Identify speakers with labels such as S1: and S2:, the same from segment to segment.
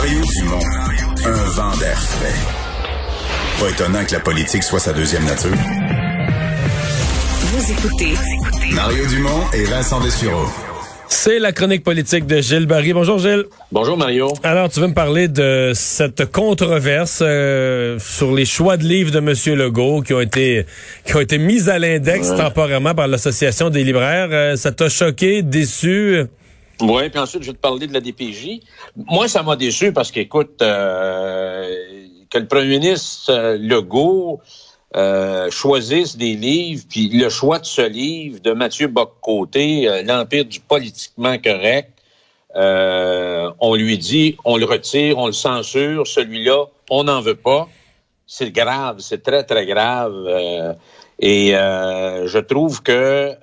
S1: Mario Dumont, un vent d'air frais. Pas étonnant que la politique soit sa deuxième nature.
S2: Vous écoutez
S1: Mario Dumont et Vincent Dessureau.
S3: C'est la chronique politique de Gilles Barry. Bonjour Gilles.
S4: Bonjour Mario.
S3: Alors, tu veux me parler de cette controverse euh, sur les choix de livres de M. Legault qui ont été qui ont été mis à l'index temporairement par l'Association des libraires. Euh, ça t'a choqué, déçu?
S4: Oui, puis ensuite, je vais te parler de la DPJ. Moi, ça m'a déçu parce qu'écoute, euh, que le premier ministre euh, Legault euh, choisisse des livres, puis le choix de ce livre de Mathieu Boccoté, euh, L'Empire du politiquement correct, euh, on lui dit, on le retire, on le censure, celui-là, on n'en veut pas. C'est grave, c'est très, très grave. euh, et je trouve que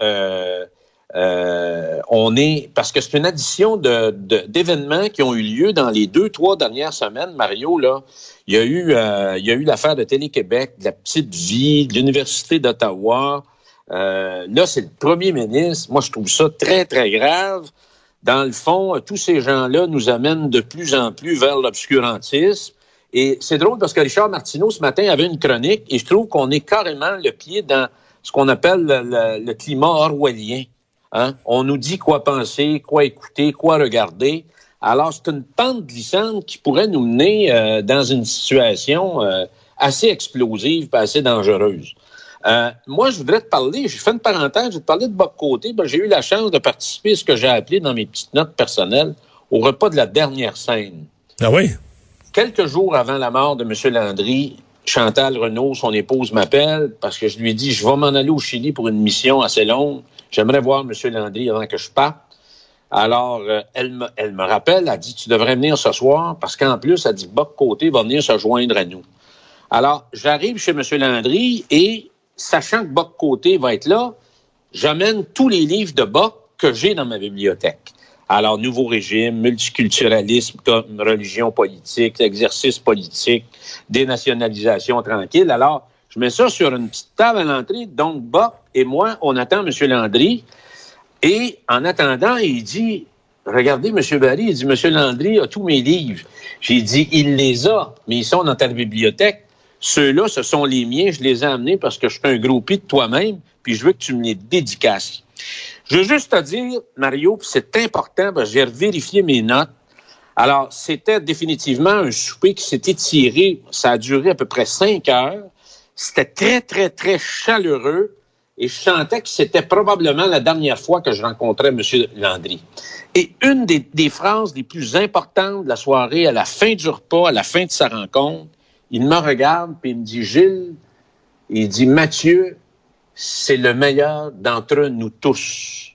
S4: euh, euh, on est parce que c'est une addition de, d'événements qui ont eu lieu dans les deux, trois dernières semaines, Mario. Là, il y a eu, euh, il y a eu l'affaire de Télé-Québec, de la petite vie, de l'université d'Ottawa. Euh, là, c'est le premier ministre. Moi, je trouve ça très, très grave. Dans le fond, tous ces gens-là nous amènent de plus en plus vers l'obscurantisme. Et c'est drôle parce que Richard Martineau, ce matin, avait une chronique et je trouve qu'on est carrément le pied dans ce qu'on appelle le, le- le climat orwellien. Hein? On nous dit quoi penser, quoi écouter, quoi regarder. Alors, c'est une pente glissante qui pourrait nous mener euh, dans une situation euh, assez explosive et assez dangereuse. Euh, moi, je voudrais te parler, j'ai fait une parenthèse, je vais te parler de Bob Côté. Ben, j'ai eu la chance de participer à ce que j'ai appelé dans mes petites notes personnelles au repas de la dernière scène.
S3: Ah oui?
S4: Quelques jours avant la mort de M. Landry, Chantal Renault, son épouse, m'appelle parce que je lui dit, je vais m'en aller au Chili pour une mission assez longue. J'aimerais voir M. Landry avant que je parte. Alors, euh, elle, me, elle me rappelle, elle dit, tu devrais venir ce soir parce qu'en plus, elle dit, Bob Côté va venir se joindre à nous. Alors, j'arrive chez M. Landry et, sachant que Bob Côté va être là, j'amène tous les livres de Bob que j'ai dans ma bibliothèque. Alors, nouveau régime, multiculturalisme comme religion politique, exercice politique, dénationalisation tranquille. Alors, je mets ça sur une petite table à l'entrée. Donc, Bob et moi, on attend M. Landry. Et en attendant, il dit, regardez, M. Barry, il dit, M. Landry a tous mes livres. J'ai dit, il les a, mais ils sont dans ta bibliothèque. Ceux-là, ce sont les miens. Je les ai amenés parce que je suis un groupie de toi-même, puis je veux que tu me les dédicaces. Je veux juste te dire, Mario, c'est important, que j'ai vérifié mes notes. Alors, c'était définitivement un souper qui s'est étiré. Ça a duré à peu près cinq heures. C'était très, très, très chaleureux. Et je sentais que c'était probablement la dernière fois que je rencontrais M. Landry. Et une des, des phrases les plus importantes de la soirée, à la fin du repas, à la fin de sa rencontre, il me regarde puis il me dit, Gilles, il dit, Mathieu, c'est le meilleur d'entre nous tous.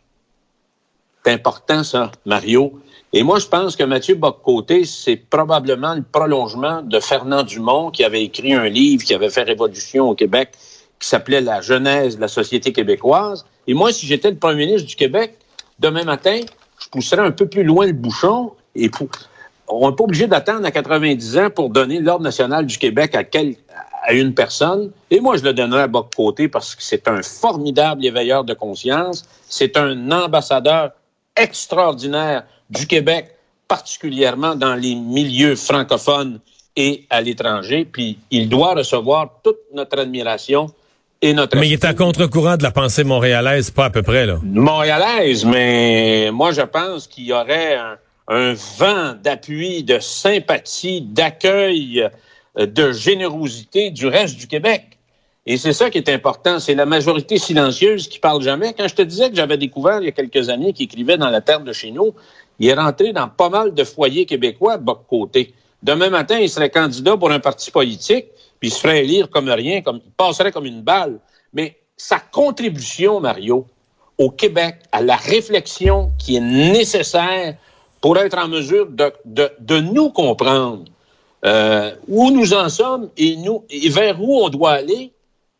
S4: C'est important, ça, Mario. Et moi, je pense que Mathieu Boccoté, c'est probablement le prolongement de Fernand Dumont, qui avait écrit un livre qui avait fait révolution au Québec, qui s'appelait La Genèse de la société québécoise. Et moi, si j'étais le premier ministre du Québec, demain matin, je pousserais un peu plus loin le bouchon et. On n'est pas obligé d'attendre à 90 ans pour donner l'Ordre national du Québec à, quel... à une personne. Et moi, je le donnerais à Boccoté parce que c'est un formidable éveilleur de conscience. C'est un ambassadeur extraordinaire du Québec, particulièrement dans les milieux francophones et à l'étranger. Puis il doit recevoir toute notre admiration et notre
S3: Mais il est à contre-courant de la pensée montréalaise, pas à peu près, là.
S4: montréalaise, mais moi je pense qu'il y aurait un, un vent d'appui, de sympathie, d'accueil, euh, de générosité du reste du Québec. Et c'est ça qui est important, c'est la majorité silencieuse qui parle jamais. Quand je te disais que j'avais découvert il y a quelques années qu'il écrivait dans la terre de chez nous, il est rentré dans pas mal de foyers québécois Boc côté. Demain matin, il serait candidat pour un parti politique, puis il se ferait élire comme rien, comme il passerait comme une balle. Mais sa contribution, Mario, au Québec, à la réflexion qui est nécessaire pour être en mesure de, de, de nous comprendre euh, où nous en sommes et, nous, et vers où on doit aller.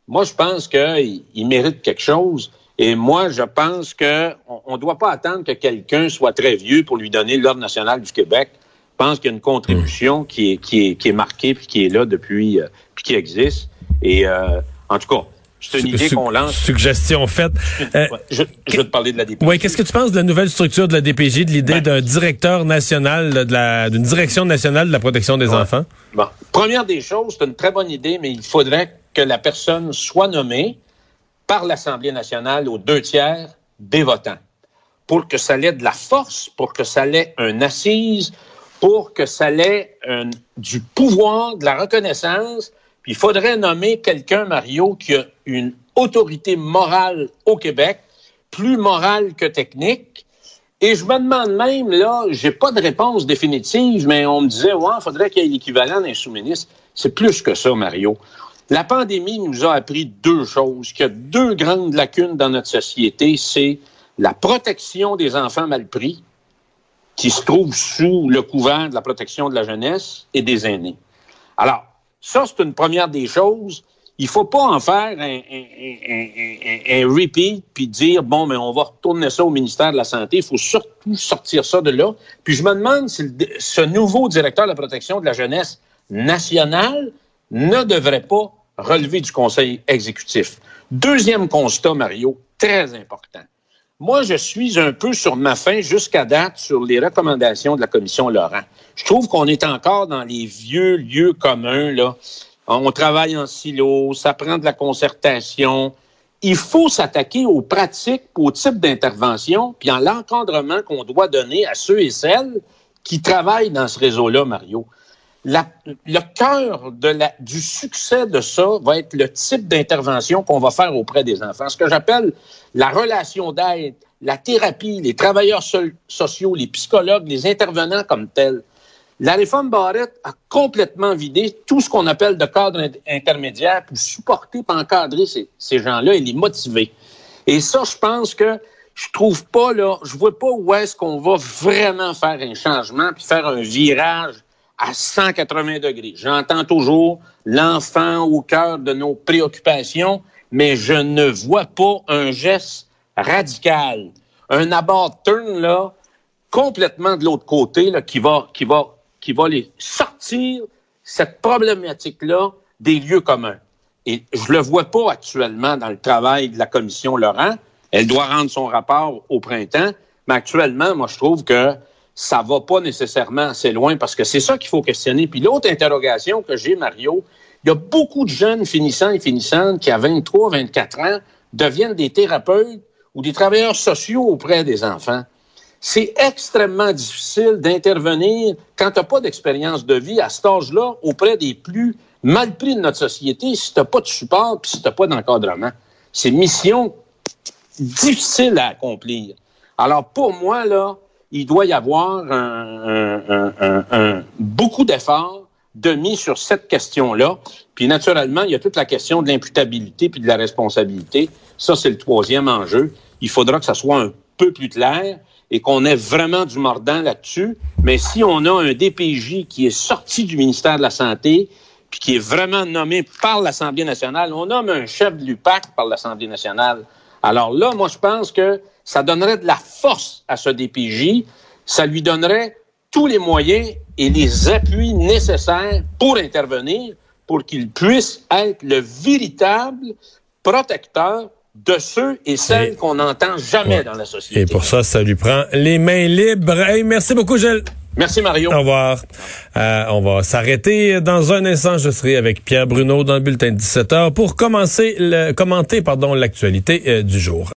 S4: Moi, je pense qu'il il mérite quelque chose. Et moi, je pense qu'on ne doit pas attendre que quelqu'un soit très vieux pour lui donner l'Ordre national du Québec. Je pense qu'il y a une contribution qui est, qui est, qui est marquée puis qui est là depuis, euh, puis qui existe. Et euh, en tout cas, c'est une idée qu'on lance.
S3: Suggestion faite.
S4: Euh, je, je, vais te parler de la DPJ.
S3: Oui, qu'est-ce que tu penses de la nouvelle structure de la DPJ, de l'idée ben, d'un directeur national, d'une direction nationale de la protection des ouais. enfants?
S4: Bon. Première des choses, c'est une très bonne idée, mais il faudrait que la personne soit nommée par l'Assemblée nationale aux deux tiers des votants pour que ça ait de la force, pour que ça ait un assise, pour que ça ait un, du pouvoir, de la reconnaissance. Il faudrait nommer quelqu'un, Mario, qui a une autorité morale au Québec, plus morale que technique. Et je me demande même, là, j'ai pas de réponse définitive, mais on me disait, ouais, il faudrait qu'il y ait l'équivalent d'un sous-ministre. C'est plus que ça, Mario. La pandémie nous a appris deux choses, qu'il y a deux grandes lacunes dans notre société, c'est la protection des enfants mal pris, qui se trouve sous le couvert de la protection de la jeunesse et des aînés. Alors, ça, c'est une première des choses. Il faut pas en faire un, un, un, un, repeat puis dire bon, mais on va retourner ça au ministère de la Santé. Il faut surtout sortir ça de là. Puis je me demande si ce nouveau directeur de la protection de la jeunesse nationale ne devrait pas relevé du Conseil exécutif. Deuxième constat, Mario, très important. Moi, je suis un peu sur ma fin jusqu'à date sur les recommandations de la commission Laurent. Je trouve qu'on est encore dans les vieux lieux communs, là. On travaille en silo, ça prend de la concertation. Il faut s'attaquer aux pratiques, aux types d'intervention, puis en l'encadrement qu'on doit donner à ceux et celles qui travaillent dans ce réseau-là, Mario. Le cœur du succès de ça va être le type d'intervention qu'on va faire auprès des enfants. Ce que j'appelle la relation d'aide, la thérapie, les travailleurs so sociaux, les psychologues, les intervenants comme tels. La réforme Barrette a complètement vidé tout ce qu'on appelle de cadre intermédiaire pour supporter, pour encadrer ces, ces gens-là et les motiver. Et ça, je pense que je trouve pas, là, je vois pas où est-ce qu'on va vraiment faire un changement puis faire un virage à 180 degrés. J'entends toujours l'enfant au cœur de nos préoccupations, mais je ne vois pas un geste radical, un abord turn là complètement de l'autre côté là, qui va qui va qui va les sortir cette problématique là des lieux communs. Et je le vois pas actuellement dans le travail de la commission Laurent. Elle doit rendre son rapport au printemps, mais actuellement, moi je trouve que ça va pas nécessairement assez loin parce que c'est ça qu'il faut questionner. Puis l'autre interrogation que j'ai, Mario, il y a beaucoup de jeunes finissants et finissantes qui, à 23, 24 ans, deviennent des thérapeutes ou des travailleurs sociaux auprès des enfants. C'est extrêmement difficile d'intervenir quand tu n'as pas d'expérience de vie à cet âge-là auprès des plus mal pris de notre société si tu n'as pas de support puis si tu n'as pas d'encadrement. C'est mission difficile à accomplir. Alors, pour moi, là, il doit y avoir un, beaucoup d'efforts de mis sur cette question-là. Puis naturellement, il y a toute la question de l'imputabilité puis de la responsabilité. Ça, c'est le troisième enjeu. Il faudra que ça soit un peu plus clair et qu'on ait vraiment du mordant là-dessus. Mais si on a un DPJ qui est sorti du ministère de la Santé, puis qui est vraiment nommé par l'Assemblée nationale, on nomme un chef de l'UPAC par l'Assemblée nationale. Alors là, moi, je pense que ça donnerait de la force à ce DPJ, ça lui donnerait tous les moyens et les appuis nécessaires pour intervenir, pour qu'il puisse être le véritable protecteur de ceux et celles qu'on n'entend jamais ouais. dans la société.
S3: Et pour ça, ça lui prend les mains libres. Hey, merci beaucoup, Gilles.
S4: Merci Mario.
S3: Au revoir. Euh, on va s'arrêter dans un instant. Je serai avec Pierre Bruno dans le bulletin de 17h pour commencer le, commenter pardon l'actualité euh, du jour.